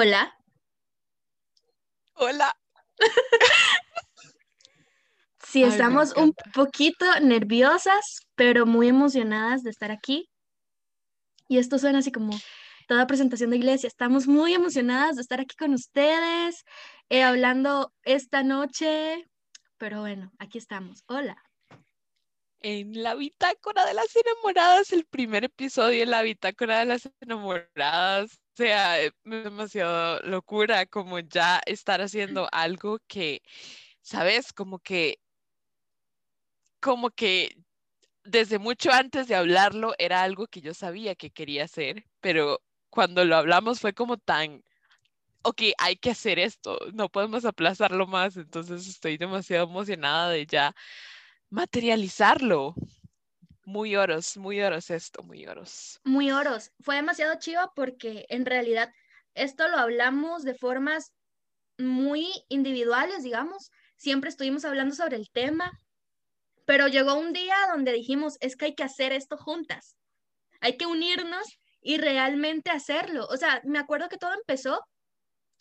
Hola. Hola. Sí, estamos un poquito nerviosas, pero muy emocionadas de estar aquí. Y esto suena así como toda presentación de iglesia. Estamos muy emocionadas de estar aquí con ustedes, eh, hablando esta noche. Pero bueno, aquí estamos. Hola. En la bitácora de las enamoradas, el primer episodio en la bitácora de las enamoradas. O sea, es demasiado locura como ya estar haciendo algo que, ¿sabes? Como que, como que desde mucho antes de hablarlo era algo que yo sabía que quería hacer, pero cuando lo hablamos fue como tan, ok, hay que hacer esto, no podemos aplazarlo más, entonces estoy demasiado emocionada de ya materializarlo. Muy oros, muy oros esto, muy oros. Muy oros. Fue demasiado chivo porque en realidad esto lo hablamos de formas muy individuales, digamos. Siempre estuvimos hablando sobre el tema, pero llegó un día donde dijimos, es que hay que hacer esto juntas. Hay que unirnos y realmente hacerlo. O sea, me acuerdo que todo empezó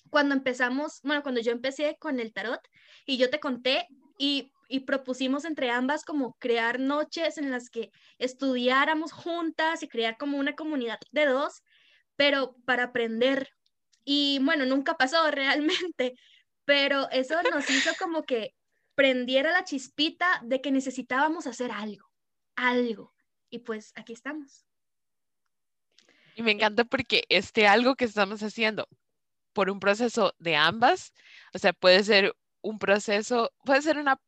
cuando empezamos, bueno, cuando yo empecé con el tarot y yo te conté y, y propusimos entre ambas como crear noches en las que estudiáramos juntas y crear como una comunidad de dos, pero para aprender. Y bueno, nunca pasó realmente, pero eso nos hizo como que prendiera la chispita de que necesitábamos hacer algo, algo. Y pues aquí estamos. Y me encanta porque este algo que estamos haciendo por un proceso de ambas, o sea, puede ser un proceso, puede ser una,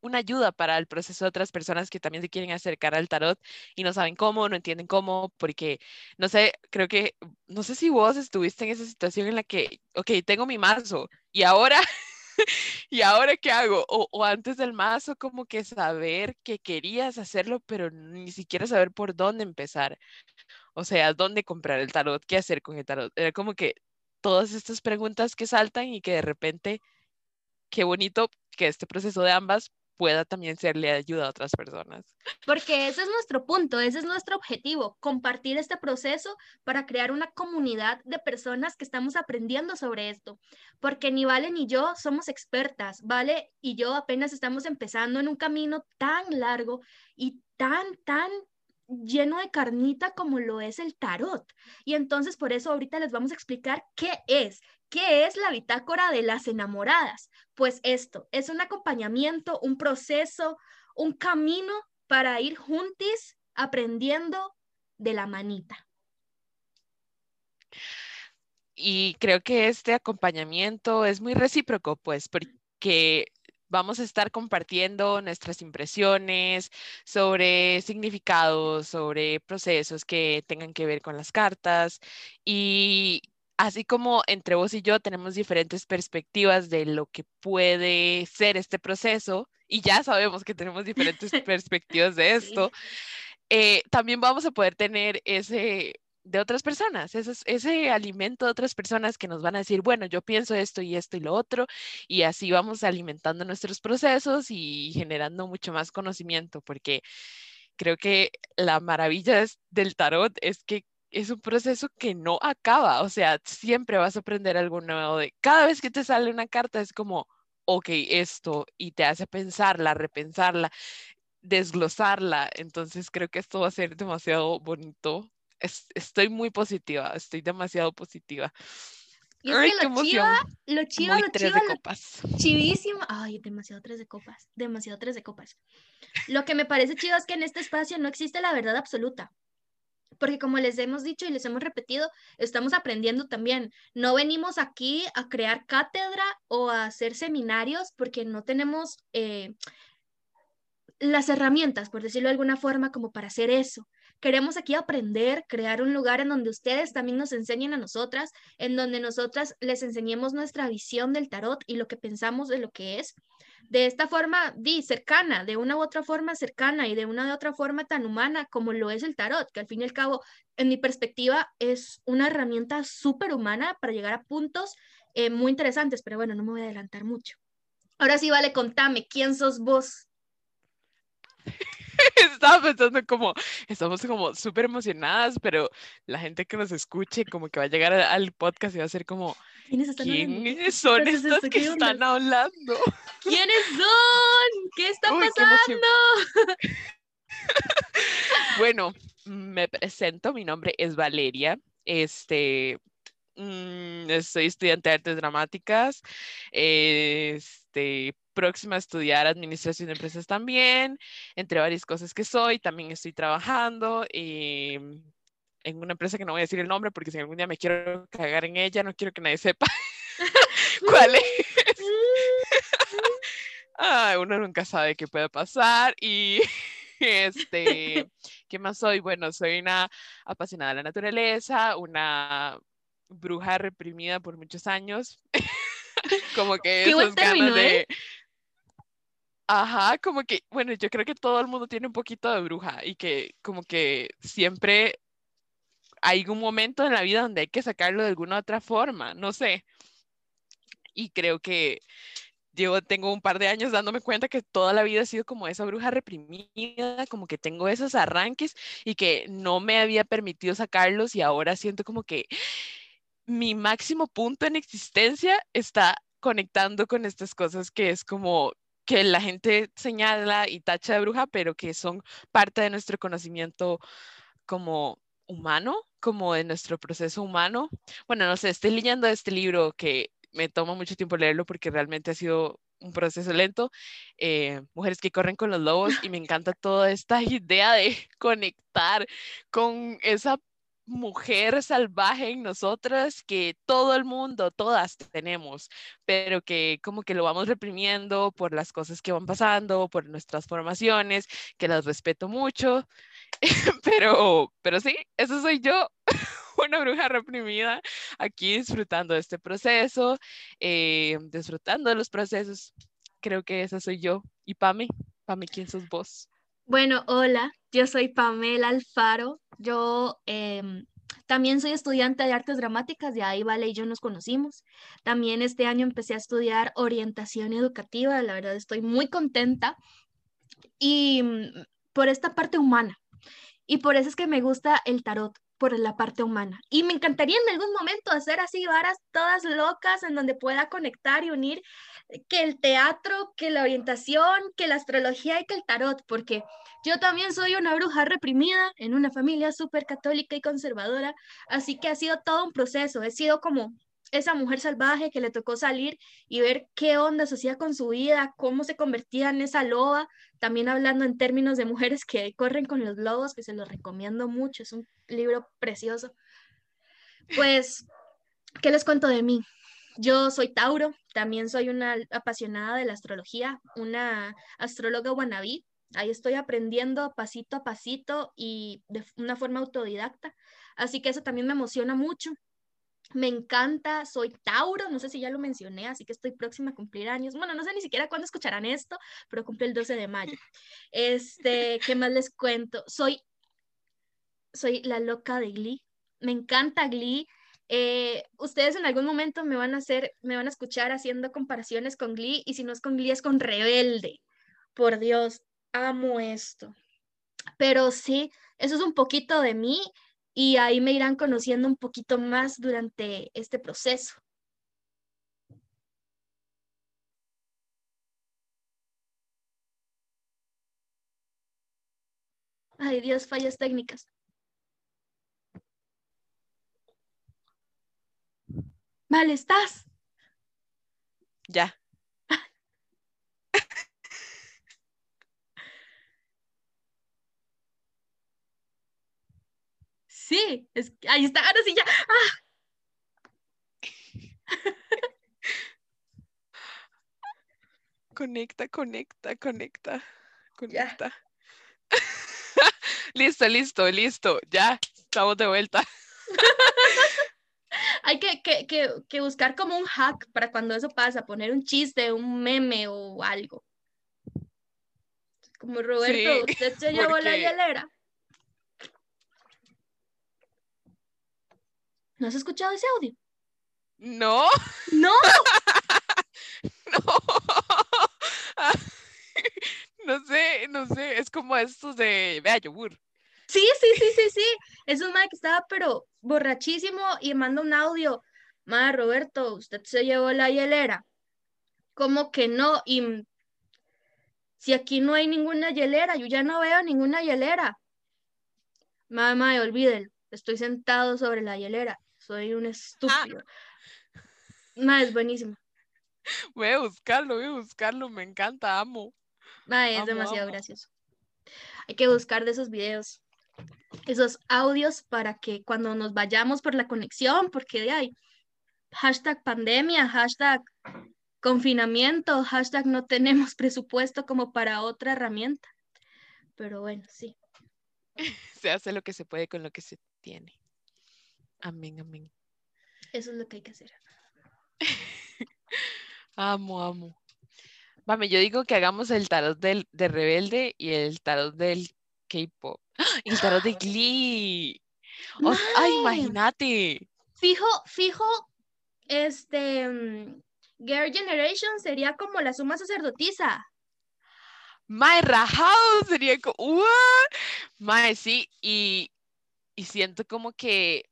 una ayuda para el proceso de otras personas que también se quieren acercar al tarot y no saben cómo, no entienden cómo, porque, no sé, creo que, no sé si vos estuviste en esa situación en la que, ok, tengo mi mazo y ahora... ¿Y ahora qué hago? O, o, antes del mazo, como que saber que querías hacerlo, pero ni siquiera saber por dónde empezar. O sea, dónde comprar el tarot, qué hacer con el tarot. Era como que todas estas preguntas que saltan y que de repente, qué bonito que este proceso de ambas pueda también serle ayuda a otras personas. Porque ese es nuestro punto, ese es nuestro objetivo, compartir este proceso para crear una comunidad de personas que estamos aprendiendo sobre esto. Porque ni Vale ni yo somos expertas, Vale y yo apenas estamos empezando en un camino tan largo y tan, tan lleno de carnita como lo es el tarot. Y entonces por eso ahorita les vamos a explicar qué es, qué es la bitácora de las enamoradas. Pues esto es un acompañamiento, un proceso, un camino para ir juntis aprendiendo de la manita. Y creo que este acompañamiento es muy recíproco, pues, porque vamos a estar compartiendo nuestras impresiones sobre significados, sobre procesos que tengan que ver con las cartas y así como entre vos y yo tenemos diferentes perspectivas de lo que puede ser este proceso y ya sabemos que tenemos diferentes perspectivas de esto, eh, también vamos a poder tener ese de otras personas, ese, ese alimento de otras personas que nos van a decir, bueno, yo pienso esto y esto y lo otro, y así vamos alimentando nuestros procesos y generando mucho más conocimiento, porque creo que la maravilla del tarot es que es un proceso que no acaba, o sea, siempre vas a aprender algo nuevo. De, cada vez que te sale una carta es como, ok, esto, y te hace pensarla, repensarla, desglosarla. Entonces creo que esto va a ser demasiado bonito estoy muy positiva, estoy demasiado positiva. Y es Ay, que lo chiva, lo chiva, lo tres de copas. chivísimo. Ay, demasiado tres de copas, demasiado tres de copas. Lo que me parece chido es que en este espacio no existe la verdad absoluta. Porque como les hemos dicho y les hemos repetido, estamos aprendiendo también. No venimos aquí a crear cátedra o a hacer seminarios porque no tenemos eh, las herramientas, por decirlo de alguna forma, como para hacer eso. Queremos aquí aprender, crear un lugar en donde ustedes también nos enseñen a nosotras, en donde nosotras les enseñemos nuestra visión del tarot y lo que pensamos de lo que es. De esta forma, di, cercana, de una u otra forma cercana y de una u otra forma tan humana como lo es el tarot, que al fin y al cabo, en mi perspectiva, es una herramienta súper humana para llegar a puntos eh, muy interesantes, pero bueno, no me voy a adelantar mucho. Ahora sí, vale, contame, ¿quién sos vos? Estaba pensando como, estamos como súper emocionadas, pero la gente que nos escuche como que va a llegar al podcast y va a ser como, ¿quiénes son estos que están hablando? ¿Quiénes son? ¿Qué está pasando? bueno, me presento, mi nombre es Valeria, este, mm, soy estudiante de artes dramáticas, este, próxima a estudiar administración de empresas también, entre varias cosas que soy, también estoy trabajando em, en una empresa que no voy a decir el nombre porque si algún día me quiero cagar en ella, no quiero que nadie sepa cuál es. uno nunca sabe qué puede pasar y este, ¿qué más soy? Bueno, soy una apasionada de la naturaleza, una bruja reprimida por muchos años. como que esas ganas de, ¿eh? Ajá, como que, bueno, yo creo que todo el mundo tiene un poquito de bruja y que como que siempre hay un momento en la vida donde hay que sacarlo de alguna otra forma, no sé. Y creo que yo tengo un par de años dándome cuenta que toda la vida ha sido como esa bruja reprimida, como que tengo esos arranques y que no me había permitido sacarlos y ahora siento como que mi máximo punto en existencia está conectando con estas cosas que es como que la gente señala y tacha de bruja, pero que son parte de nuestro conocimiento como humano, como de nuestro proceso humano. Bueno, no sé, estoy leyendo este libro que me toma mucho tiempo leerlo porque realmente ha sido un proceso lento, eh, Mujeres que corren con los lobos, y me encanta toda esta idea de conectar con esa mujer salvaje en nosotras que todo el mundo, todas tenemos, pero que como que lo vamos reprimiendo por las cosas que van pasando, por nuestras formaciones, que las respeto mucho, pero, pero sí, eso soy yo, una bruja reprimida, aquí disfrutando de este proceso, eh, disfrutando de los procesos. Creo que esa soy yo. ¿Y Pame? Pame, ¿quién sos vos? Bueno, hola, yo soy Pamela Alfaro. Yo em, también soy estudiante de artes dramáticas, de ahí Vale y yo nos conocimos. También este año empecé a estudiar orientación educativa, la verdad estoy muy contenta. Y mm, por esta parte humana. Y por eso es que me gusta el tarot, por la parte humana. Y me encantaría en algún momento hacer así varas todas locas en donde pueda conectar y unir que el teatro, que la orientación, que la astrología y que el tarot, porque yo también soy una bruja reprimida en una familia súper católica y conservadora, así que ha sido todo un proceso, he sido como esa mujer salvaje que le tocó salir y ver qué onda se hacía con su vida, cómo se convertía en esa loba, también hablando en términos de mujeres que corren con los lobos, que se los recomiendo mucho, es un libro precioso. Pues, ¿qué les cuento de mí? Yo soy Tauro, también soy una apasionada de la astrología, una astróloga wannabe. Ahí estoy aprendiendo pasito a pasito y de una forma autodidacta. Así que eso también me emociona mucho. Me encanta, soy Tauro, no sé si ya lo mencioné, así que estoy próxima a cumplir años. Bueno, no sé ni siquiera cuándo escucharán esto, pero cumple el 12 de mayo. Este, ¿qué más les cuento? Soy, soy la loca de Glee. Me encanta Glee. Eh, ustedes en algún momento me van a hacer, me van a escuchar haciendo comparaciones con Glee y si no es con Glee es con Rebelde. Por Dios, amo esto. Pero sí, eso es un poquito de mí y ahí me irán conociendo un poquito más durante este proceso. Ay, Dios, fallas técnicas. Vale, ¿estás? Ya. Sí, es, ahí está, ahora sí ya. ¡Ah! Conecta, conecta, conecta, conecta. listo, listo, listo. Ya, estamos de vuelta. Hay que, que, que, que, buscar como un hack para cuando eso pasa, poner un chiste, un meme o algo. Como Roberto, usted se llevó la hielera. ¿No has escuchado ese audio? No. No. no. no sé, no sé, es como estos de, vea, yogur. Sí, sí, sí, sí, sí. Es un madre que estaba pero borrachísimo y manda un audio. Madre Roberto, usted se llevó la hielera. ¿Cómo que no? Y si aquí no hay ninguna hielera, yo ya no veo ninguna hielera. Madre, olvídelo. Estoy sentado sobre la hielera. Soy un estúpido. Madre, es buenísimo. Voy a buscarlo, voy a buscarlo. Me encanta, amo. Madre, es demasiado gracioso. Hay que buscar de esos videos esos audios para que cuando nos vayamos por la conexión, porque de ahí, hashtag pandemia, hashtag confinamiento, hashtag no tenemos presupuesto como para otra herramienta. Pero bueno, sí. Se hace lo que se puede con lo que se tiene. Amén, amén. Eso es lo que hay que hacer. amo, amo. Mami, yo digo que hagamos el tarot del, de Rebelde y el tarot del K-pop. El tarot de Glee. ay, imagínate. Fijo, fijo, este, mm, Girl Generation sería como la suma sacerdotisa. Mae, rajado sería como, ¿what? Mae, sí, y, y siento como que,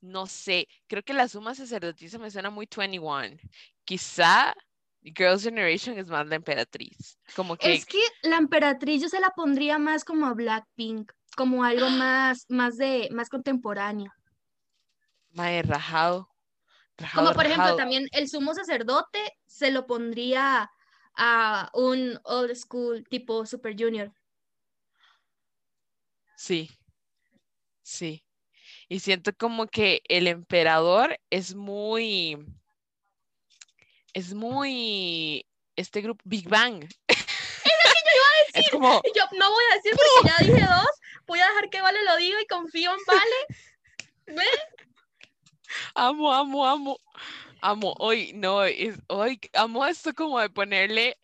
no sé, creo que la suma sacerdotisa me suena muy 21. Quizá Girls' Generation es más la emperatriz. Como que... Es que la emperatriz yo se la pondría más como a Blackpink, como algo más, más de, más contemporáneo. Mae, rajado. como por ejemplo, también el sumo sacerdote se lo pondría a un old school tipo Super Junior. Sí, sí. Y siento como que el emperador es muy es muy este grupo Big Bang. Es lo que yo iba a decir. Es como, yo no voy a decir porque ya dije dos, voy a dejar que Vale lo diga y confío en Vale. ¿Ven? Amo, amo, amo. Amo, hoy, no, es, hoy, amo esto como de ponerle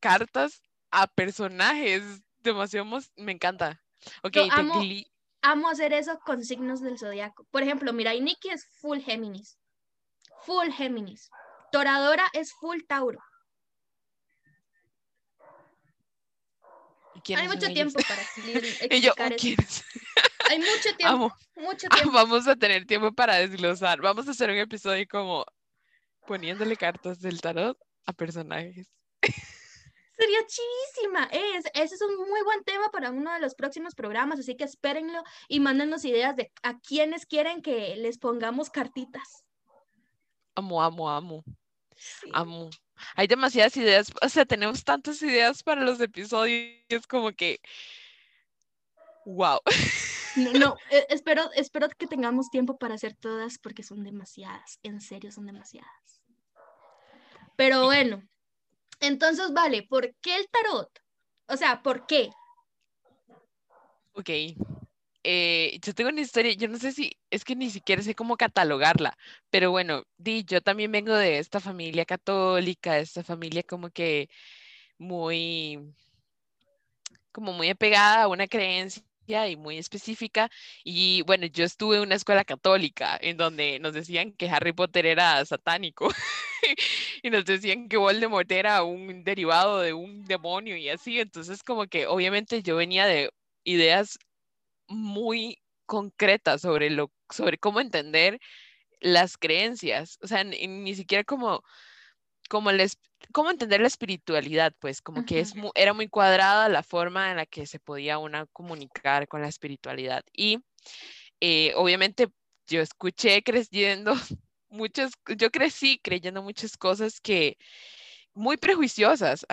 cartas a personajes. Demasiado, me encanta. Ok, amo, amo hacer eso con signos del zodiaco. Por ejemplo, mira, y Nikki es full Géminis. Full Géminis. Toradora es full Tauro. Hay mucho tiempo para explicar eso. Hay mucho tiempo, mucho tiempo. Vamos a tener tiempo para desglosar. Vamos a hacer un episodio como poniéndole cartas del tarot a personajes. Sería chivísima. Es, ese es un muy buen tema para uno de los próximos programas, así que espérenlo y mándenos ideas de a quienes quieren que les pongamos cartitas. Amo, amo, amo. Amo. Hay demasiadas ideas, o sea, tenemos tantas ideas para los episodios como que, wow. No, e, espero, espero que tengamos tiempo para hacer todas porque son demasiadas, en serio son demasiadas. Pero bueno, entonces, vale, ¿por qué el tarot? O sea, ¿por qué? Ok, eh, yo tengo una historia, yo no sé si, es que ni siquiera sé cómo catalogarla, pero bueno, di, yo también vengo de esta familia católica, esta familia como que muy, como muy apegada a una creencia y muy específica. Y bueno, yo estuve en una escuela católica en donde nos decían que Harry Potter era satánico y nos decían que Voldemort era un derivado de un demonio y así. Entonces como que obviamente yo venía de ideas muy concreta sobre, lo, sobre cómo entender las creencias, o sea, ni, siquiera como, como les, cómo entender la espiritualidad, pues como que es era muy cuadrada la forma en la que se podía una comunicar con la espiritualidad. Y eh, obviamente yo escuché creciendo muchas, yo crecí creyendo muchas cosas que muy prejuiciosas,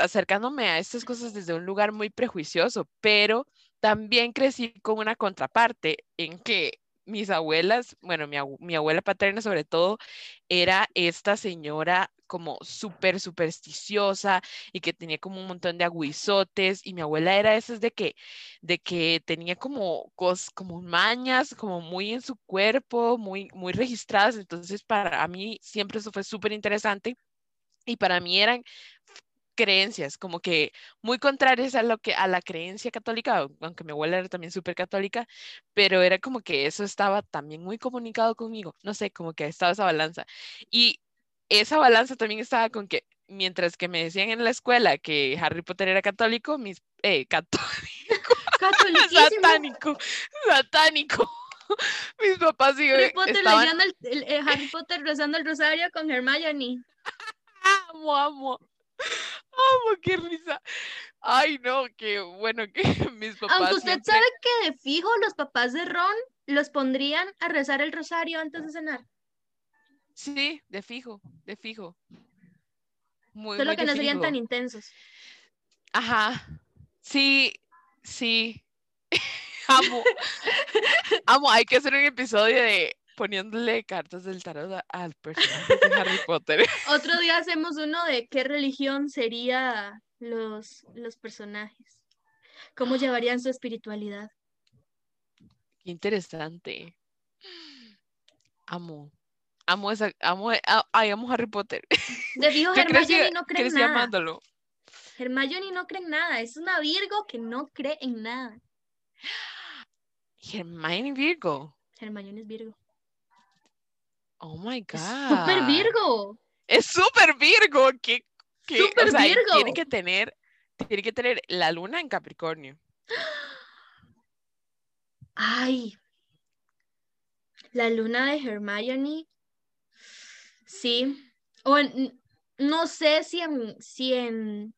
acercándome a estas cosas desde un lugar muy prejuicioso, pero también crecí con una contraparte en que mis abuelas, bueno, mi, abuela paterna sobre todo, era esta señora como súper supersticiosa y que tenía como un montón de aguizotes y mi abuela era esas de que, de que tenía como, cos, como mañas, como muy en su cuerpo, muy, muy registradas, entonces para mí siempre eso fue súper interesante y para mí eran creencias, como que muy contrarias a lo que a la creencia católica, aunque mi abuela era también súper católica, pero era como que eso estaba también muy comunicado conmigo, no sé, como que estaba esa balanza. Y esa balanza también estaba con que mientras que me decían en la escuela que Harry Potter era católico, mis, eh, católico, satánico, satánico. Mis papás sí Harry Potter estaban... el, eh, Harry Potter rezando el rosario con Hermione. amo, amo. Amo, qué risa. Ay, no, qué bueno que mis papás. Aunque usted sabe que de fijo los papás de Ron los pondrían a rezar el rosario antes de cenar. Sí, de fijo, de fijo. Muy, Solo que no serían tan intensos. Ajá. Sí, sí. Amo. Amo, hay que hacer un episodio de poniéndole cartas del tarot al personaje de Harry Potter. Otro día hacemos uno de qué religión sería los, los personajes. ¿Cómo llevarían su espiritualidad? Qué interesante. Amo. Amo esa, amo, ay, amo Harry Potter. De fijo, Hermione no cree en nada. Amándolo. Hermione no cree en nada. Es una Virgo que no cree en nada. Hermione Virgo. Hermione es Virgo. Oh my God. Es super Virgo. Es super Virgo. Que, que super Virgo. Tiene que tener, tiene que tener la luna en Capricornio. Ay. La luna de Hermione. Sí. O no sé si en, si en,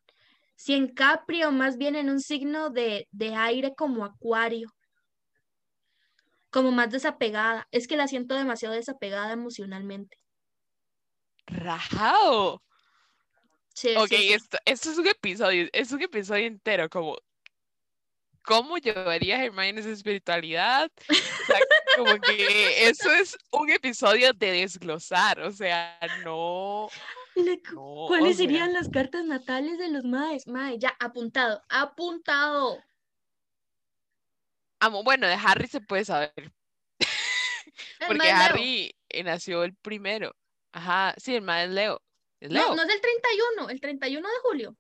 si en Capri o más bien en un signo de, de aire como Acuario como más desapegada. Es que la siento demasiado desapegada emocionalmente. Rajao. Sí, ok, Esto, esto, es un episodio, es un episodio entero, como cómo llevaría a Hermione su espiritualidad. como que eso es un episodio de desglosar, o sea, no. ¿Cuáles serían las cartas natales de los maes? Mae, ya, apuntado, apuntado. Amo, bueno, de Harry se puede saber. Porque Harry eh, nació el primero. Ajá, sí, el más es Leo. No, no es el 31, el 31 de julio.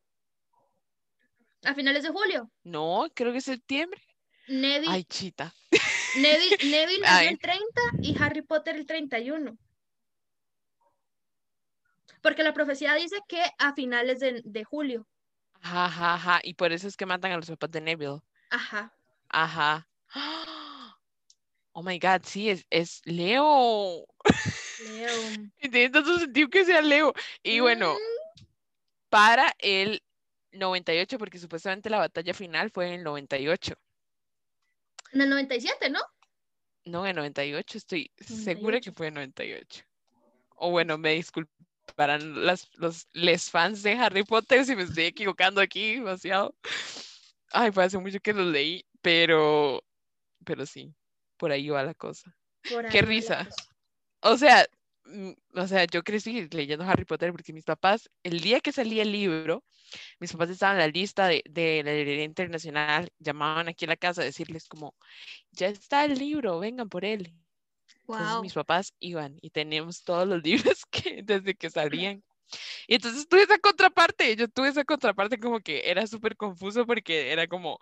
A finales de julio. No, creo que es septiembre. Neville. Ay, chita. Neville, Neville nació el 30 y Harry Potter el 31. Porque la profecía dice que a finales de, de julio. Ajá, ajá, ajá. Y por eso es que matan a los papás de Neville. Ajá. Ajá. Oh my God, sí, es, es Leo. Leo. Tiene tanto sentido que sea Leo. Y bueno, mm. para el 98, porque supuestamente la batalla final fue en el 98. En el 97, ¿no? No, en el 98, estoy segura que fue en el 98. O bueno, me disculparán las, los les fans de Harry Potter si me estoy equivocando aquí demasiado. Ay, fue hace mucho que lo leí, pero pero sí, por ahí va la cosa. Qué risa. O sea, o sea, yo crecí leyendo Harry Potter porque mis papás, el día que salía el libro, mis papás estaban en la lista de, de la librería internacional, llamaban aquí a la casa a decirles como, ya está el libro, vengan por él. Entonces mis papás iban y teníamos todos los libros que desde que salían. Y entonces tuve esa contraparte, yo tuve esa contraparte como que era súper confuso porque era como,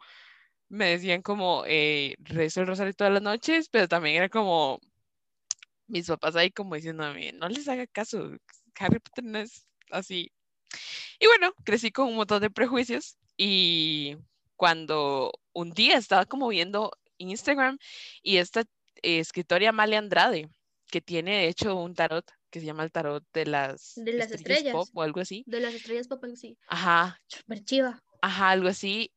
me decían como eh, rezo el rosario todas las noches, pero también era como mis papás ahí como diciéndome, no les haga caso, Harry Potter no es así. Y bueno, crecí con un montón de prejuicios y cuando un día estaba como viendo Instagram y esta escritora Amalia Andrade, que tiene de hecho un tarot que se llama el tarot de las, de las estrellas, pop o algo así. De las estrellas pop, sí. Ajá. Super chiva. Ajá, algo así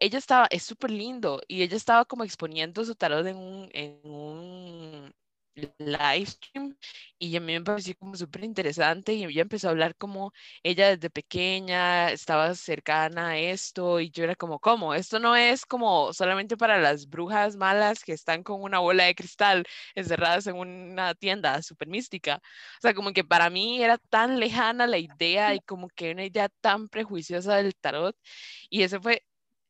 ella estaba, es súper lindo, y ella estaba como exponiendo su tarot en un, en un live stream y a mí me pareció como súper interesante y ella empezó a hablar como ella desde pequeña estaba cercana a esto y yo era como, ¿cómo? Esto no es como solamente para las brujas malas que están con una bola de cristal encerradas en una tienda súper mística. O sea, como que para mí era tan lejana la idea y como que una idea tan prejuiciosa del tarot y ese fue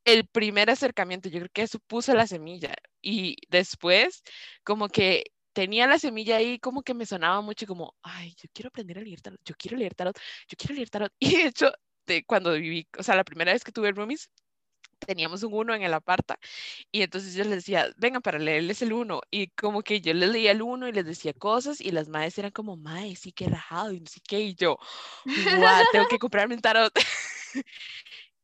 el primer acercamiento, yo creo que eso puso la semilla y después como que tenía la semilla ahí como que me sonaba mucho como, ay, yo quiero aprender a leer tarot, yo quiero leer tarot, yo quiero leer tarot. Y de hecho, de cuando viví, o sea, la primera vez que tuve roomies, teníamos un uno en el aparta y entonces yo les decía, vengan para leerles el uno y como que yo les leía el uno y les decía cosas y las madres eran como, mae, sí que rajado y no sé qué y yo, guau, tengo que comprarme un tarot.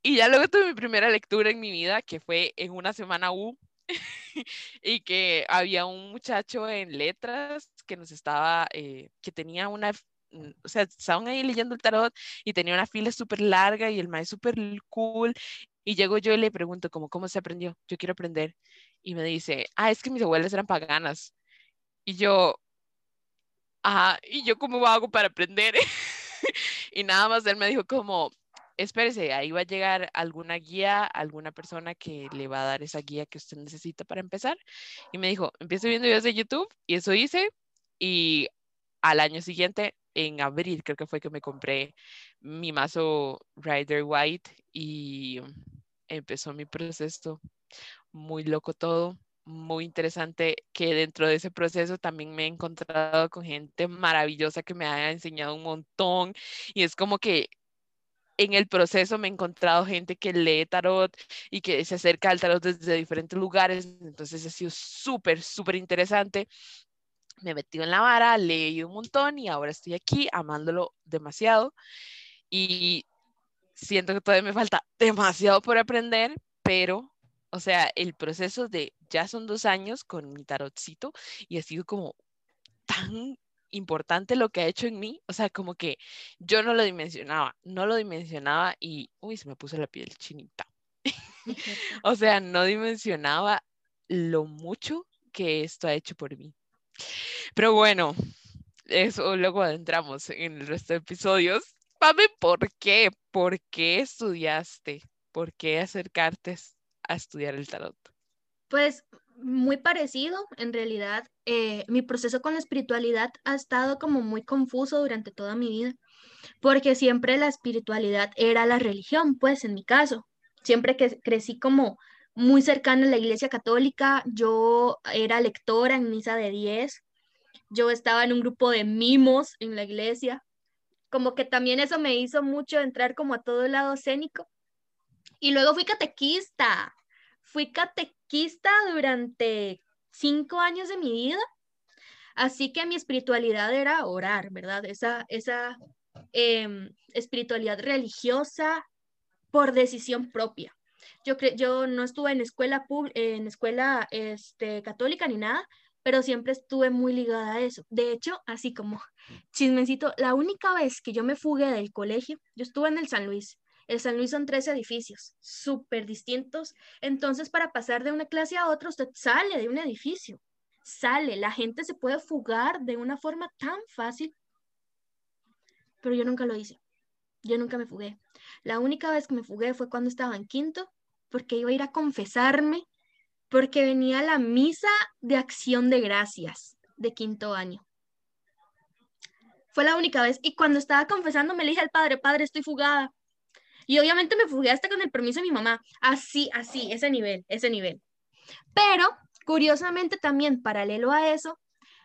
y ya luego tuve mi primera lectura en mi vida que fue en una semana U y que había un muchacho en letras que nos estaba, eh, que tenía una mm, o sea, estaban ahí leyendo el tarot y tenía una fila súper larga y el maestro súper cool y llego yo y le pregunto, como, ¿cómo se aprendió? Yo quiero aprender. Y me dice, ah, es que mis abuelas eran paganas. Y yo, ah, ¿y yo cómo hago para aprender? y nada más él me dijo como, espérese, ahí va a llegar alguna guía, alguna persona que le va a dar esa guía que usted necesita para empezar. Y me dijo, empiezo viendo videos de YouTube y eso hice. Y al año siguiente, en abril, creo que fue que me compré mi mazo Rider White y empezó mi proceso. Muy loco todo, muy interesante que dentro de ese proceso también me he encontrado con gente maravillosa que me ha enseñado un montón y es como que en el proceso me he encontrado gente que lee tarot y que se acerca al tarot desde diferentes lugares, entonces ha sido súper, súper interesante. Me he metido en la vara, leí un montón y ahora estoy aquí amándolo demasiado y siento que todavía me falta demasiado por aprender, pero, o sea, el proceso de ya son dos años con mi tarotcito y ha sido como tan importante lo que ha hecho en mí, o sea, como que yo no lo dimensionaba, no lo dimensionaba y, uy, se me puso la piel chinita. o sea, no dimensionaba lo mucho que esto ha hecho por mí. Pero bueno, eso luego adentramos en el resto de episodios. Pame, ¿por qué? ¿Por qué estudiaste? ¿Por qué acercarte a estudiar el tarot? Pues muy parecido, en realidad. Eh, mi proceso con la espiritualidad ha estado como muy confuso durante toda mi vida, porque siempre la espiritualidad era la religión, pues en mi caso. Siempre que crecí como muy cercana a la iglesia católica, yo era lectora en misa de 10, yo estaba en un grupo de mimos en la iglesia, como que también eso me hizo mucho entrar como a todo el lado escénico. Y luego fui catequista, fui catequista durante cinco años de mi vida, así que mi espiritualidad era orar, ¿verdad? Esa, esa em, espiritualidad religiosa por decisión propia. Yo, yo no estuve en escuela, en escuela este, católica ni nada, pero siempre estuve muy ligada a eso. De hecho, así como chismecito, la única vez que yo me fugué del colegio, yo estuve en el San Luis. El San Luis son tres edificios súper distintos. Entonces, para pasar de una clase a otra, usted sale de un edificio. Sale, la gente se puede fugar de una forma tan fácil. Pero yo nunca lo hice. Yo nunca me fugué. La única vez que me fugué fue cuando estaba en quinto, porque iba a ir a confesarme porque venía la misa de acción de gracias de quinto año. Fue la única vez. Y cuando estaba confesando, me le dije al padre, padre, estoy fugada. Y obviamente me fugué hasta con el permiso de mi mamá. Así, así, ese nivel, ese nivel. Pero, curiosamente también, paralelo a eso,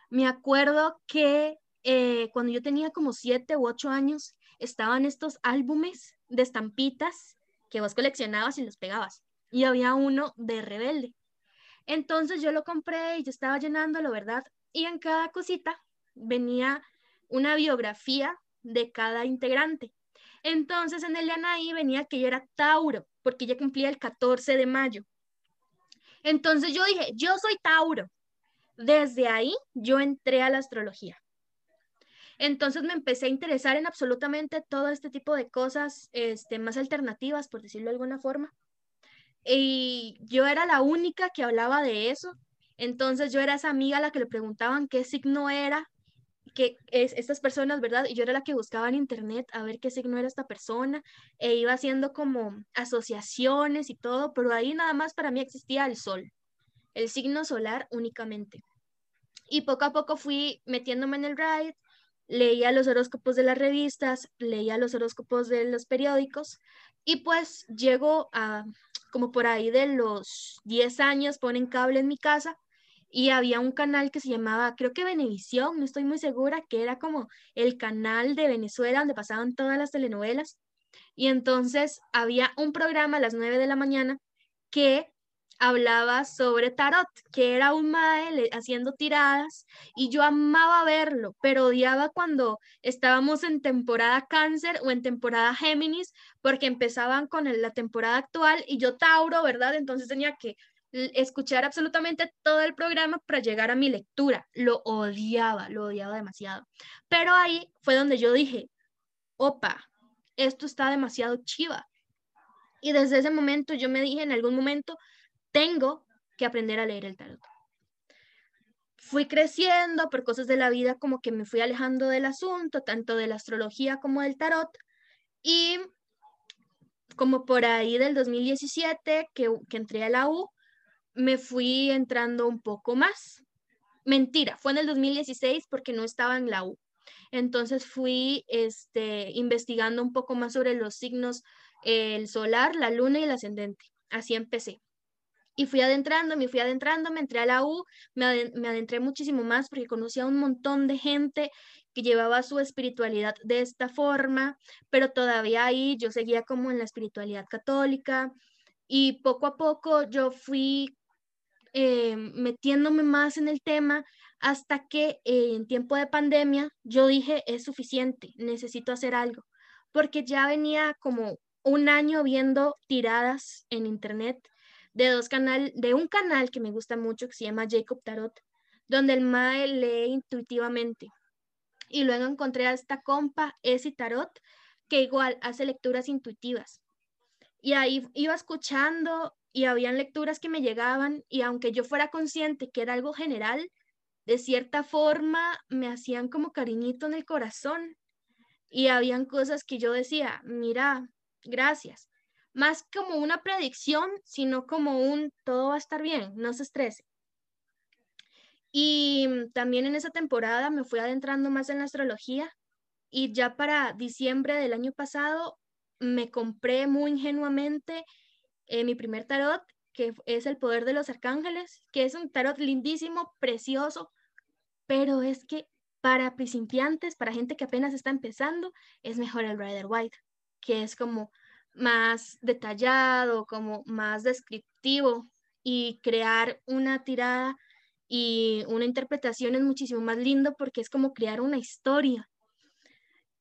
me acuerdo que eh, cuando yo tenía como siete u ocho años, estaban estos álbumes de estampitas que vos coleccionabas y los pegabas. Y había uno de rebelde. Entonces yo lo compré y yo estaba llenándolo, ¿verdad? Y en cada cosita venía una biografía de cada integrante. Entonces en el de Anaí venía que yo era Tauro, porque ella cumplía el 14 de mayo. Entonces yo dije, yo soy Tauro. Desde ahí yo entré a la astrología. Entonces me empecé a interesar en absolutamente todo este tipo de cosas este, más alternativas, por decirlo de alguna forma y yo era la única que hablaba de eso. Entonces yo era esa amiga a la que le preguntaban qué signo era, que es estas personas, ¿verdad? Y yo era la que buscaba en internet a ver qué signo era esta persona e iba haciendo como asociaciones y todo, pero ahí nada más para mí existía el sol, el signo solar únicamente. Y poco a poco fui metiéndome en el ride, leía los horóscopos de las revistas, leía los horóscopos de los periódicos y pues llego a como por ahí de los 10 años ponen cable en mi casa y había un canal que se llamaba, creo que Venevisión, no estoy muy segura, que era como el canal de Venezuela donde pasaban todas las telenovelas. Y entonces había un programa a las 9 de la mañana que hablaba sobre tarot, que era un mae haciendo tiradas y yo amaba verlo, pero odiaba cuando estábamos en temporada cáncer o en temporada Géminis, porque empezaban con la temporada actual y yo Tauro, ¿verdad? Entonces tenía que escuchar absolutamente todo el programa para llegar a mi lectura. Lo odiaba, lo odiaba demasiado. Pero ahí fue donde yo dije, opa, esto está demasiado chiva. Y desde ese momento yo me dije en algún momento, tengo que aprender a leer el tarot. Fui creciendo por cosas de la vida, como que me fui alejando del asunto, tanto de la astrología como del tarot. Y como por ahí del 2017 que, que entré a la U, me fui entrando un poco más. Mentira, fue en el 2016 porque no estaba en la U. Entonces fui este, investigando un poco más sobre los signos, el solar, la luna y el ascendente. Así empecé. Y fui adentrando, me fui adentrando, me entré a la U, me, adentré muchísimo más porque conocía a un montón de gente que llevaba su espiritualidad de esta forma, pero todavía ahí yo seguía como en la espiritualidad católica y poco a poco yo fui eh, metiéndome más en el tema hasta que eh, en tiempo de pandemia yo dije, es suficiente, necesito hacer algo, porque ya venía como un año viendo tiradas en internet de dos canal, de un canal que me gusta mucho que se llama Jacob Tarot, donde el mae lee intuitivamente. Y luego encontré a esta compa, Esi Tarot, que igual hace lecturas intuitivas. Y ahí iba escuchando y habían lecturas que me llegaban y aunque yo fuera consciente que era algo general, de cierta forma me hacían como cariñito en el corazón y habían cosas que yo decía, mira, gracias. Más como una predicción, sino como un todo va a estar bien, no se estrese. Y también en esa temporada me fui adentrando más en la astrología y ya para diciembre del año pasado me compré muy ingenuamente eh, mi primer tarot, que es El Poder de los Arcángeles, que es un tarot lindísimo, precioso, pero es que para principiantes, para gente que apenas está empezando, es mejor el Rider White, que es como más detallado, como más descriptivo y crear una tirada y una interpretación es muchísimo más lindo porque es como crear una historia.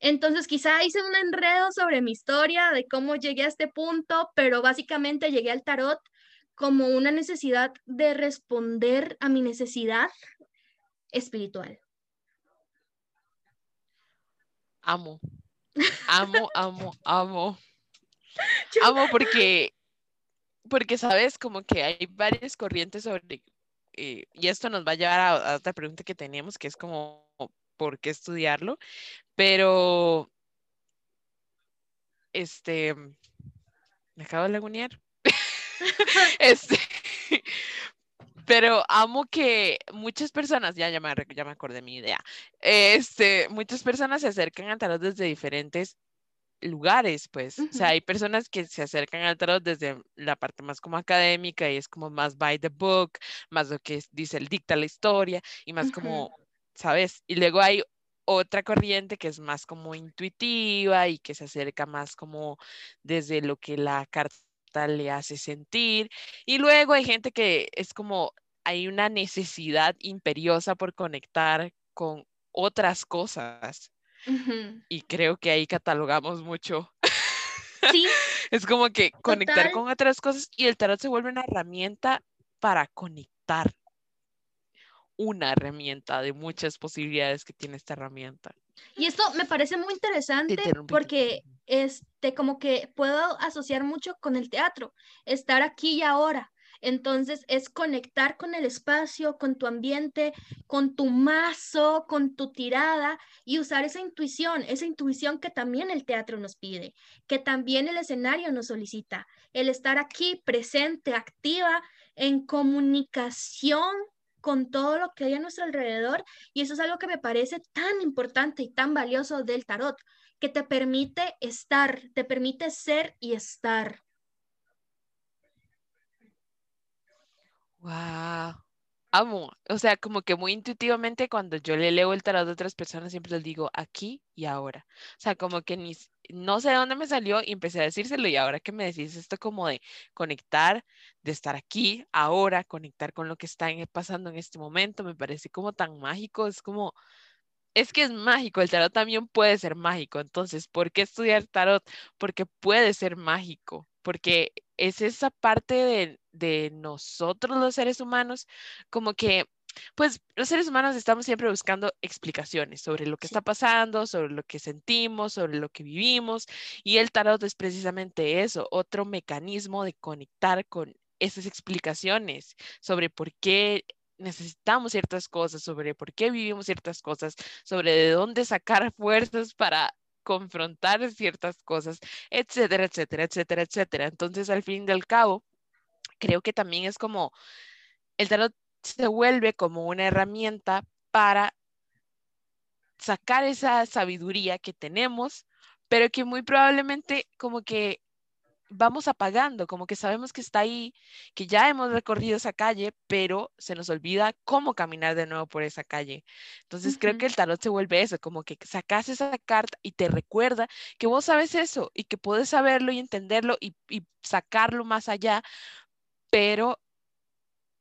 Entonces quizá hice un enredo sobre mi historia, de cómo llegué a este punto, pero básicamente llegué al tarot como una necesidad de responder a mi necesidad espiritual. Amo, amo, amo, amo. Amo porque, porque sabes, como que hay varias corrientes sobre, eh, y esto nos va a llevar a, a otra pregunta que tenemos, que es como, ¿por qué estudiarlo? Pero, este, me acabo de lagunear. este, pero amo que muchas personas, ya, ya, me, ya me acordé mi idea, este, muchas personas se acercan al tarot desde diferentes lugares, pues. O sea, hay personas que se acercan al tarot desde la parte más como académica y es como más by the book, más lo que dice el dicta la historia y más como, ¿sabes? Y luego hay otra corriente que es más como intuitiva y que se acerca más como desde lo que la carta le hace sentir. Y luego hay gente que es como hay una necesidad imperiosa por conectar con otras cosas. Y creo que ahí catalogamos mucho. Sí. es como que conectar con otras cosas y el tarot se vuelve una herramienta para conectar una herramienta de muchas posibilidades que tiene esta herramienta. Y esto me parece muy interesante porque este como que puedo asociar mucho con el teatro, estar aquí y ahora. Entonces es conectar con el espacio, con tu ambiente, con tu mazo, con tu tirada y usar esa intuición, esa intuición que también el teatro nos pide, que también el escenario nos solicita, el estar aquí presente, activa, en comunicación con todo lo que hay a nuestro alrededor y eso es algo que me parece tan importante y tan valioso del tarot, que te permite estar, te permite ser y estar. Wow. Amo, o sea, como que muy intuitivamente cuando yo le leo el tarot a otras personas siempre les digo aquí y ahora. O sea, como que ni, no sé de dónde me salió y empecé a decírselo y ahora que me decís esto como de conectar, de estar aquí, ahora, conectar con lo que está pasando en este momento, me parece como tan mágico, es como, es que es mágico, el tarot también puede ser mágico, entonces, ¿por qué estudiar tarot? Porque puede ser mágico, porque es esa parte de, de nosotros los seres humanos, como que pues los seres humanos estamos siempre buscando explicaciones sobre lo que está pasando, sobre lo que sentimos, sobre lo que vivimos, y el tarot es precisamente eso, otro mecanismo de conectar con esas explicaciones sobre por qué necesitamos ciertas cosas, sobre por qué vivimos ciertas cosas, sobre de dónde sacar fuerzas para confrontar ciertas cosas, etcétera, etcétera, etcétera, etcétera. Entonces, al fin y al cabo, creo que también es como el tarot se vuelve como una herramienta para sacar esa sabiduría que tenemos, pero que muy probablemente como que vamos apagando, como que sabemos que está ahí, que ya hemos recorrido esa calle, pero se nos olvida cómo caminar de nuevo por esa calle. Entonces creo que el tarot se vuelve eso, como que sacas esa carta y te recuerda que vos sabes eso y que puedes saberlo y entenderlo y, y sacarlo más allá, pero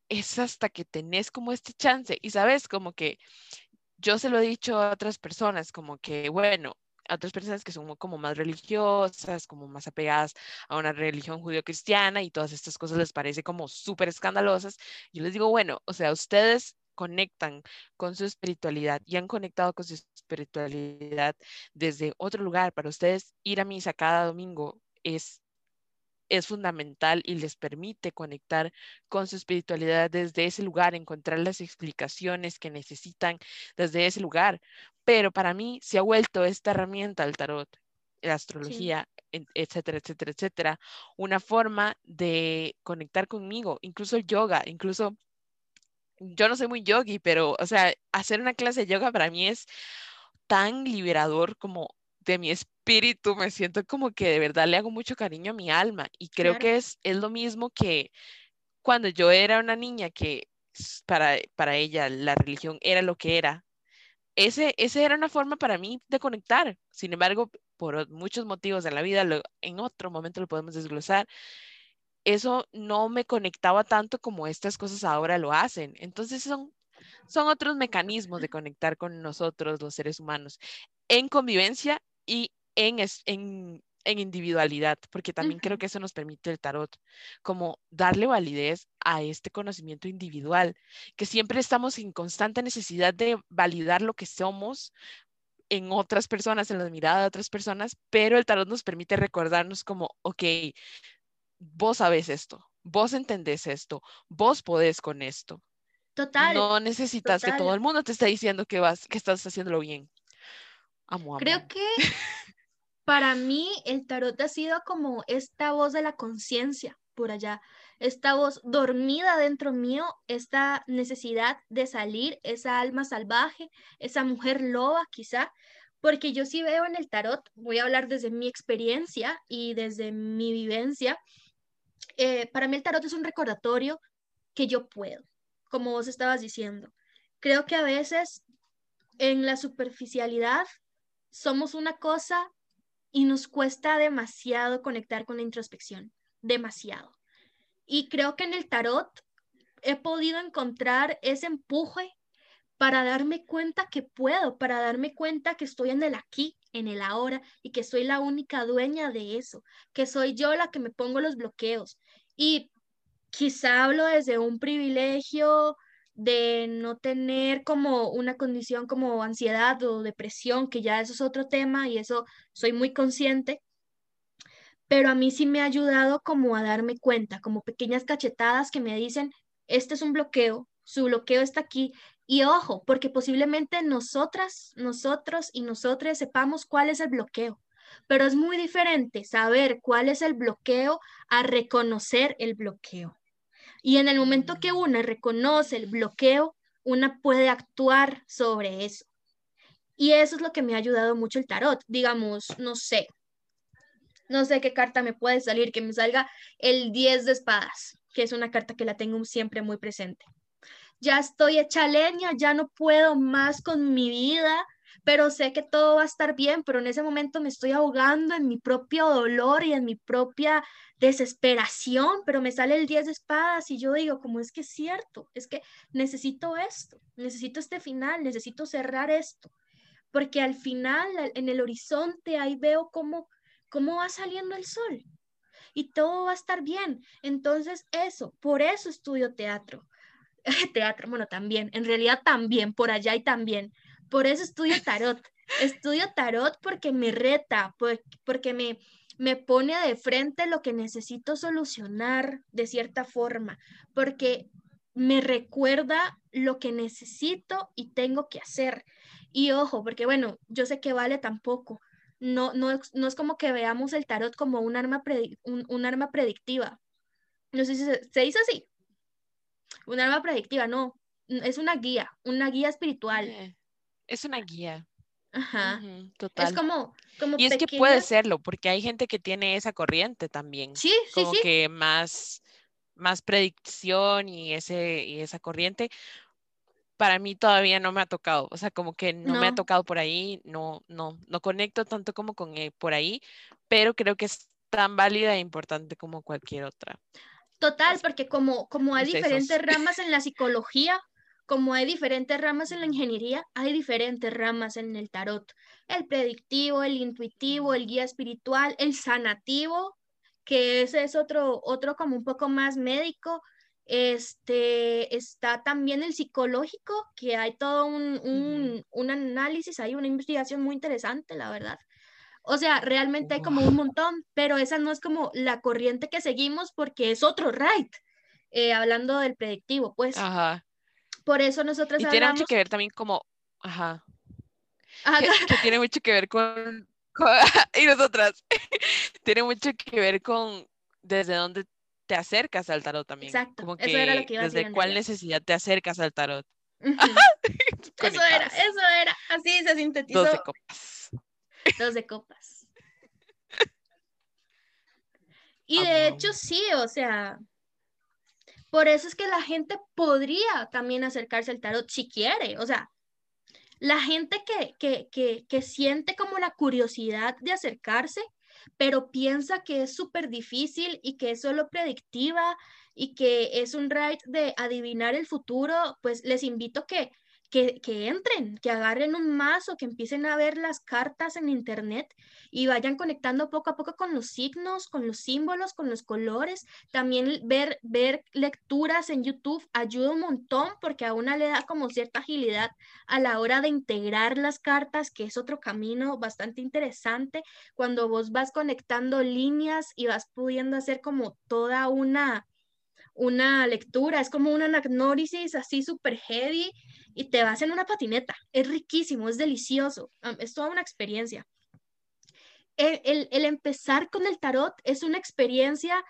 es hasta que tenés como este chance y sabes como que yo se lo he dicho a otras personas, como que, bueno, a otras personas que son como más religiosas, como más apegadas a una religión judío-cristiana y todas estas cosas les parece como súper escandalosas. Yo les digo, bueno, o sea, ustedes conectan con su espiritualidad y han conectado con su espiritualidad desde otro lugar. Para ustedes ir a misa cada domingo es es fundamental y les permite conectar con su espiritualidad desde ese lugar, encontrar las explicaciones que necesitan desde ese lugar. Pero para mí se ha vuelto esta herramienta, el tarot, la astrología, etcétera, etcétera, etcétera, una forma de conectar conmigo, incluso el yoga, incluso yo no soy muy yogi, pero, o sea, hacer una clase de yoga para mí es tan liberador como de mi espíritu, me siento como que de verdad le hago mucho cariño a mi alma y creo que es, es lo mismo que cuando yo era una niña que para, para ella la religión era lo que era. Ese, ese era una forma para mí de conectar. Sin embargo, por muchos motivos en la vida, en otro momento lo podemos desglosar, eso no me conectaba tanto como estas cosas ahora lo hacen. Entonces son, son otros mecanismos de conectar con nosotros, los seres humanos, en convivencia y en, en, en individualidad, porque también creo que eso nos permite el tarot, como darle validez a este conocimiento individual, que siempre estamos en constante necesidad de validar lo que somos en otras personas, en la mirada de otras personas, pero el tarot nos permite recordarnos como, ok, vos sabes esto, vos entendés esto, vos podés con esto. Total. No necesitas que todo el mundo te esté diciendo que vas, que estás haciéndolo bien. Creo que para mí el tarot ha sido como esta voz de la conciencia por allá, esta voz dormida dentro mío, esta necesidad de salir, esa alma salvaje, esa mujer loba quizá, porque yo sí veo en el tarot, voy a hablar desde mi experiencia y desde mi vivencia, eh, para mí el tarot es un recordatorio que yo puedo, como vos estabas diciendo. Creo que a veces en la superficialidad somos una cosa y nos cuesta demasiado conectar con la introspección, demasiado. Y creo que en el tarot he podido encontrar ese empuje para darme cuenta que puedo, para darme cuenta que estoy en el aquí, en el ahora y que soy la única dueña de eso, que soy yo la que me pongo los bloqueos. Y quizá hablo desde un privilegio de no tener como una condición como ansiedad o depresión, que ya eso es otro tema y eso soy muy consciente, pero a mí sí me ha ayudado como a darme cuenta, como pequeñas cachetadas que me dicen, este es un bloqueo, su bloqueo está aquí. Y ojo, porque posiblemente nosotras, nosotros y nosotras sepamos cuál es el bloqueo, pero es muy diferente saber cuál es el bloqueo a reconocer el bloqueo. Y en el momento que una reconoce el bloqueo, una puede actuar sobre eso. Y eso es lo que me ha ayudado mucho el tarot. Digamos, no sé, no sé qué carta me puede salir, que me salga el 10 de espadas, que es una carta que la tengo siempre muy presente. Ya estoy hecha leña, ya no puedo más con mi vida, pero sé que todo va a estar bien, pero en ese momento me estoy ahogando en mi propio dolor y en mi propia desesperación, pero me sale el 10 de espadas y yo digo, como es que es cierto, es que necesito esto, necesito este final, necesito cerrar esto, porque al final, en el horizonte, ahí veo cómo, cómo va saliendo el sol y todo va a estar bien. Entonces, eso, por eso estudio teatro. teatro, bueno, también, en realidad también, por allá y también. Por eso estudio tarot. estudio tarot porque me reta, porque me, me pone de frente lo que necesito solucionar de cierta forma, porque me recuerda lo que necesito y tengo que hacer. Y ojo, porque bueno, yo sé que vale tampoco. No, no, no es como que veamos el tarot como un arma, un, arma predictiva. No sé si se, se dice así. Un arma predictiva, no. Es una guía, una guía espiritual. Es una guía. Ajá. total. Es como, como y es que puede serlo, porque hay gente que tiene esa corriente también. Sí, sí, como que más, más predicción y, ese, y esa corriente. Para mí todavía no me ha tocado, o sea, como que no, me ha tocado por ahí, no, no, no conecto tanto como con eh, por ahí, pero creo que es tan válida e importante como cualquier otra. Total, porque como, como hay diferentes ramas en la psicología, como hay diferentes ramas en la ingeniería, hay diferentes ramas en el tarot. El predictivo, el intuitivo, el guía espiritual, el sanativo, que ese es otro, otro como un poco más médico. Este, está también el psicológico, que hay todo un, un, un análisis, hay una investigación muy interesante, la verdad. O sea, realmente hay como un montón, pero esa no es como la corriente que seguimos porque es otro right. Eh, hablando del predictivo, pues. Ajá. Por eso nosotros y tiene mucho que ver también como, ajá, Que, tiene mucho que ver con, y nosotras, tiene mucho que ver con desde dónde te acercas al tarot también. Exacto, como que, eso era lo que iba a decir Desde cuál necesidad te acercas al tarot. eso era, eso era, así se sintetizó. Dos de copas. Dos de copas. Y de hecho sí, o sea, por eso es que la gente podría también acercarse al tarot si quiere. O sea, la gente que, que, que, que siente como la curiosidad de acercarse, pero piensa que es súper difícil y que es solo predictiva y que es un right de adivinar el futuro, pues les invito que que, entren, que agarren un mazo, que empiecen a ver las cartas en internet y vayan conectando poco a poco con los signos, con los símbolos, con los colores. También ver, ver lecturas en YouTube ayuda un montón porque a una le da como cierta agilidad a la hora de integrar las cartas, que es otro camino bastante interesante cuando vos vas conectando líneas y vas pudiendo hacer como toda una una lectura, es como una anagnórisis así súper heavy y te vas en una patineta. Es riquísimo, es delicioso, es toda una experiencia. El, el, empezar con el tarot es una experiencia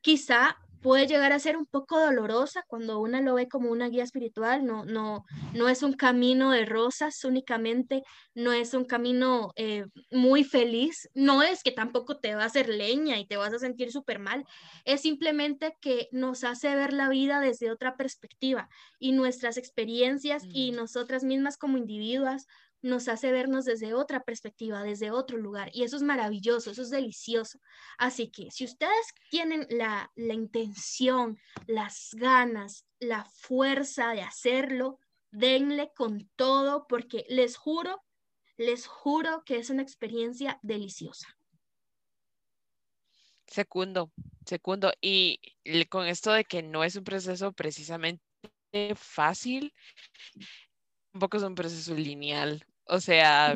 quizá puede llegar a ser un poco dolorosa cuando una lo ve como una guía espiritual, no, no, no es un camino de rosas únicamente, no es un camino eh, muy feliz, no es que tampoco te va a hacer leña y te vas a sentir súper mal, es simplemente que nos hace ver la vida desde otra perspectiva y nuestras experiencias y mm. nosotras mismas como individuos nos hace vernos desde otra perspectiva, desde otro lugar. Y eso es maravilloso, eso es delicioso. Así que si ustedes tienen la, intención, las ganas, la fuerza de hacerlo, denle con todo porque les juro, les juro que es una experiencia deliciosa. Segundo, segundo. Y con esto de que no es un proceso precisamente fácil, tampoco es un proceso lineal. O sea,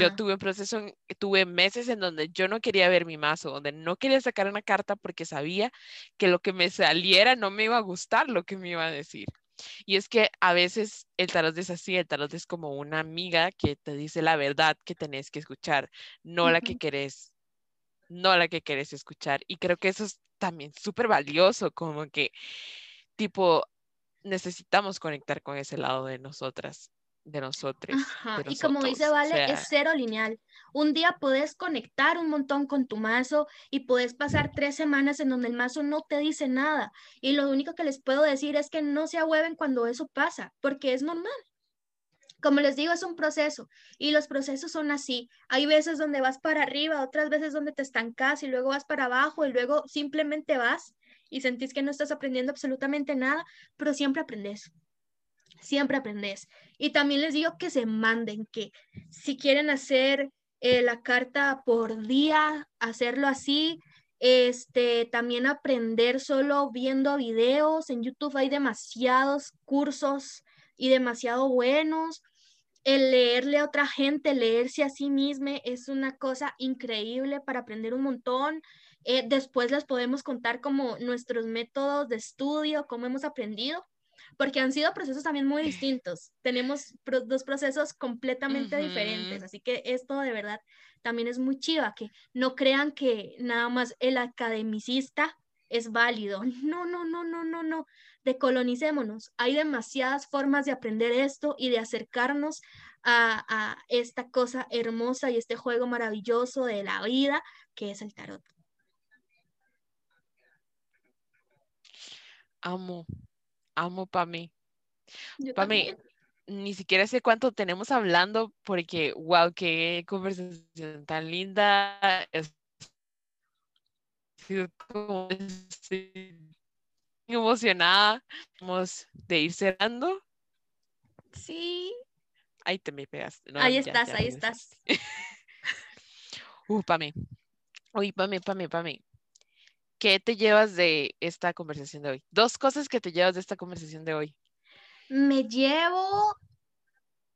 yo tuve un proceso, tuve meses en donde yo no quería ver mi mazo, donde no quería sacar una carta porque sabía que lo que me saliera no me iba a gustar lo que me iba a decir. Y es que a veces el tarot es así, el tarot es como una amiga que te dice la verdad que tenés que escuchar, no la que querés, no la que querés escuchar. Y creo que eso es también súper valioso, como que tipo necesitamos conectar con ese lado de nosotras de nosotros. y como dice Vale, es cero lineal. Un día puedes conectar un montón con tu mazo y puedes pasar tres semanas en donde el mazo no te dice nada. Y lo único que les puedo decir es que no se ahueven cuando eso pasa, porque es normal. como les digo, es un proceso y los procesos son así. Hay veces donde vas para arriba, otras veces donde te estancas y luego vas para abajo y luego simplemente vas y sentís que no estás aprendiendo absolutamente nada, pero siempre aprendes. Siempre aprendes. Y también les digo que se manden, que si quieren hacer eh, la carta por día, hacerlo así, este, también aprender solo viendo videos. En YouTube hay demasiados cursos y demasiado buenos el leerle a otra gente, leerse a sí mismo es una cosa increíble para aprender un montón. Eh, después les podemos contar como nuestros métodos de estudio, cómo hemos aprendido, porque han sido procesos también muy distintos. Tenemos dos procesos completamente diferentes, así que esto de verdad también es muy chiva, que no crean que nada más el academicista es válido. No, no, no, no, no, no. Decolonicémonos. Hay demasiadas formas de aprender esto y de acercarnos a, a esta cosa hermosa y este juego maravilloso de la vida que es el tarot. Amo, amo para mí. Para mí, ni siquiera sé cuánto tenemos hablando porque, wow, qué conversación tan linda. Es como emocionada de ir cerrando. Sí. Ahí te me pegaste. ahí estás, ahí estás. uh, Pame. Uy, Pame, Pame, Pame. ¿Qué te llevas de esta conversación de hoy? Dos cosas que te llevas de esta conversación de hoy. Me llevo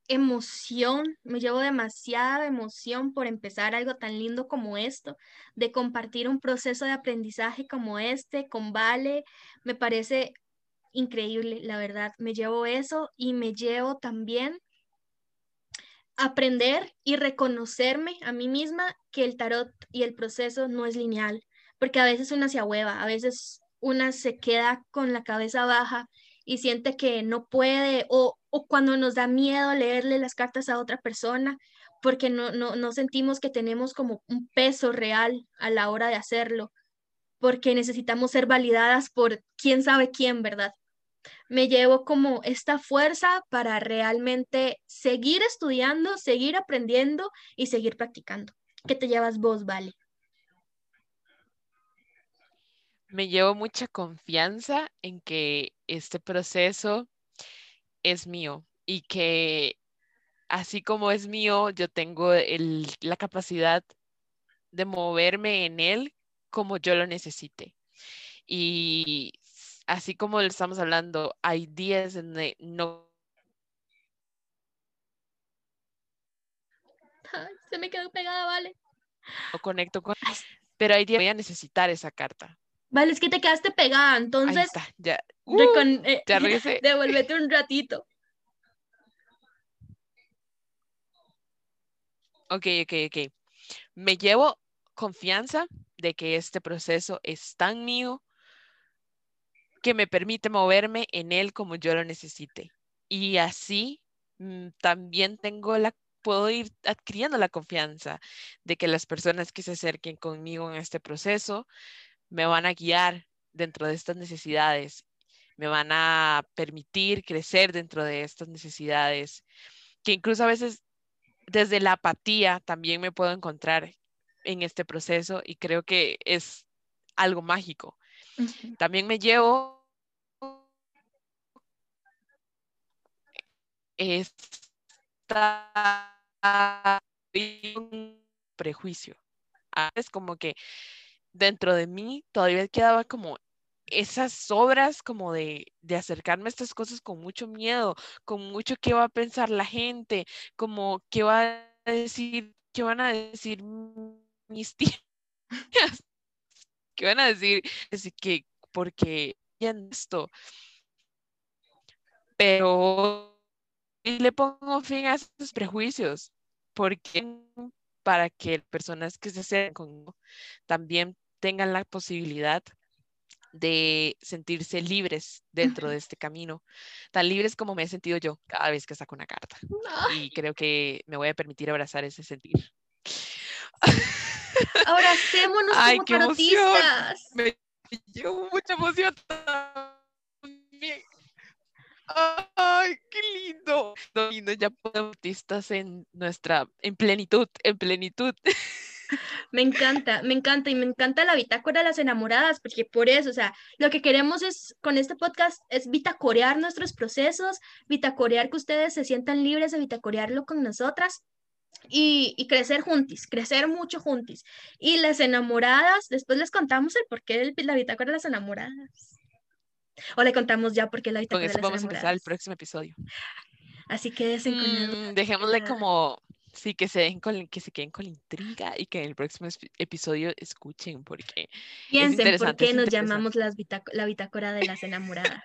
emoción, me llevo demasiada emoción por empezar algo tan lindo como esto, de compartir un proceso de aprendizaje como este con Vale, me parece increíble, la verdad, me llevo eso y me llevo también aprender y reconocerme a mí misma que el tarot y el proceso no es lineal, porque a veces una se ahueva, a veces una se queda con la cabeza baja y siente que no puede o, cuando nos da miedo leerle las cartas a otra persona porque no, no, no sentimos que tenemos como un peso real a la hora de hacerlo, porque necesitamos ser validadas por quién sabe quién, ¿verdad? Me llevo como esta fuerza para realmente seguir estudiando, seguir aprendiendo y seguir practicando. ¿Qué te llevas vos, Vale? Me llevo mucha confianza en que este proceso es mío y que así como es mío, yo tengo la capacidad de moverme en él como yo lo necesite. Y así como lo estamos hablando, hay días en donde no... se me quedó pegada, vale. No conecto con... Pero hay días que voy a necesitar esa carta. Vale, es que te quedaste pegada, entonces. Ahí está, ya. Uh, eh, ya Devuélvete un ratito. Ok, ok, ok. Me llevo confianza de que este proceso es tan mío que me permite moverme en él como yo lo necesite. Y así mm, también tengo la puedo ir adquiriendo la confianza de que las personas que se acerquen conmigo en este proceso me van a guiar dentro de estas necesidades, me van a permitir crecer dentro de estas necesidades, que incluso a veces desde la apatía también me puedo encontrar en este proceso y creo que es algo mágico. También me llevo esta prejuicio. Es como que dentro de mí todavía quedaba como esas obras como de, acercarme a estas cosas con mucho miedo, con mucho qué va a pensar la gente, como qué va a decir, qué van a decir mis tías, qué van a decir, así que porque esto, pero le pongo fin a esos prejuicios, porque para que personas que se acerquen también tengan la posibilidad de sentirse libres dentro de este camino, tan libres como me he sentido yo cada vez que saco una carta. Y creo que me voy a permitir abrazar ese sentir. Abracémonos Ay, como qué Emoción. Me llevo mucha emoción también. Ay, qué lindo. siendo ya autistas en nuestra, en plenitud, en plenitud. Me encanta, me encanta y me encanta la bitácora de las enamoradas, porque por eso, o sea, lo que queremos es con este podcast es bitacorear nuestros procesos, bitacorear que ustedes se sientan libres de bitacorearlo con nosotras y, y, crecer juntis, crecer mucho juntis. Y las enamoradas, después les contamos el porqué de la bitácora de las enamoradas. O le contamos ya por qué la bitácora de las vamos a empezar el próximo episodio. Así que mm, dejémosle como sí que se den con que se queden con la intriga y que en el próximo episodio escuchen porque piensen por qué nos llamamos las la bitácora de las enamoradas.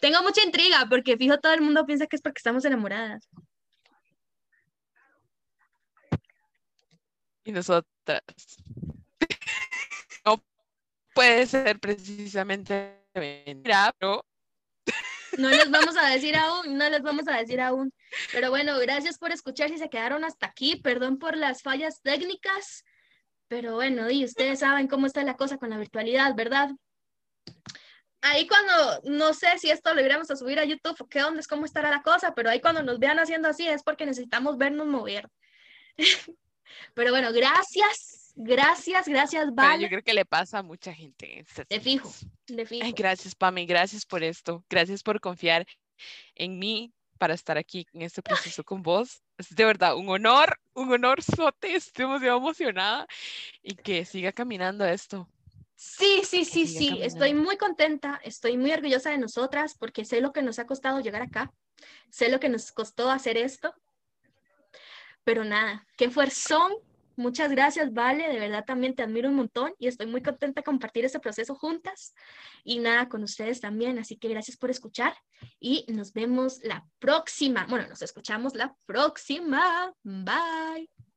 Tengo mucha intriga porque fijo todo el mundo piensa que es porque estamos enamoradas. y nosotras. no puede ser precisamente mentira, pero... No les vamos a decir aún, no les vamos a decir aún. Pero bueno, gracias por escuchar si se quedaron hasta aquí. Perdón por las fallas técnicas. Pero bueno, y ustedes saben cómo está la cosa con la virtualidad, ¿verdad? Ahí cuando, no sé si esto lo iremos a subir a YouTube o qué onda es cómo estará la cosa, pero ahí cuando nos vean haciendo así es porque necesitamos vernos mover. Pero bueno, gracias, gracias, gracias, Val. yo creo que le pasa a mucha gente. De fijo, de fijo. gracias, Pami, gracias por esto. Gracias por confiar en mí para estar aquí en este proceso con vos. Es de verdad un honor, un honor sote. Estoy demasiado emocionada y que siga caminando esto. Sí, sí, sí, sí. Estoy muy contenta, estoy muy orgullosa de nosotras porque sé lo que nos ha costado llegar acá, sé lo que nos costó hacer esto pero nada, qué fuerzón. Muchas gracias, Vale. De verdad también te admiro un montón y estoy muy contenta de compartir este proceso juntas. Y nada, con ustedes también. Así que gracias por escuchar y nos vemos la próxima. Bueno, nos escuchamos la próxima. Bye.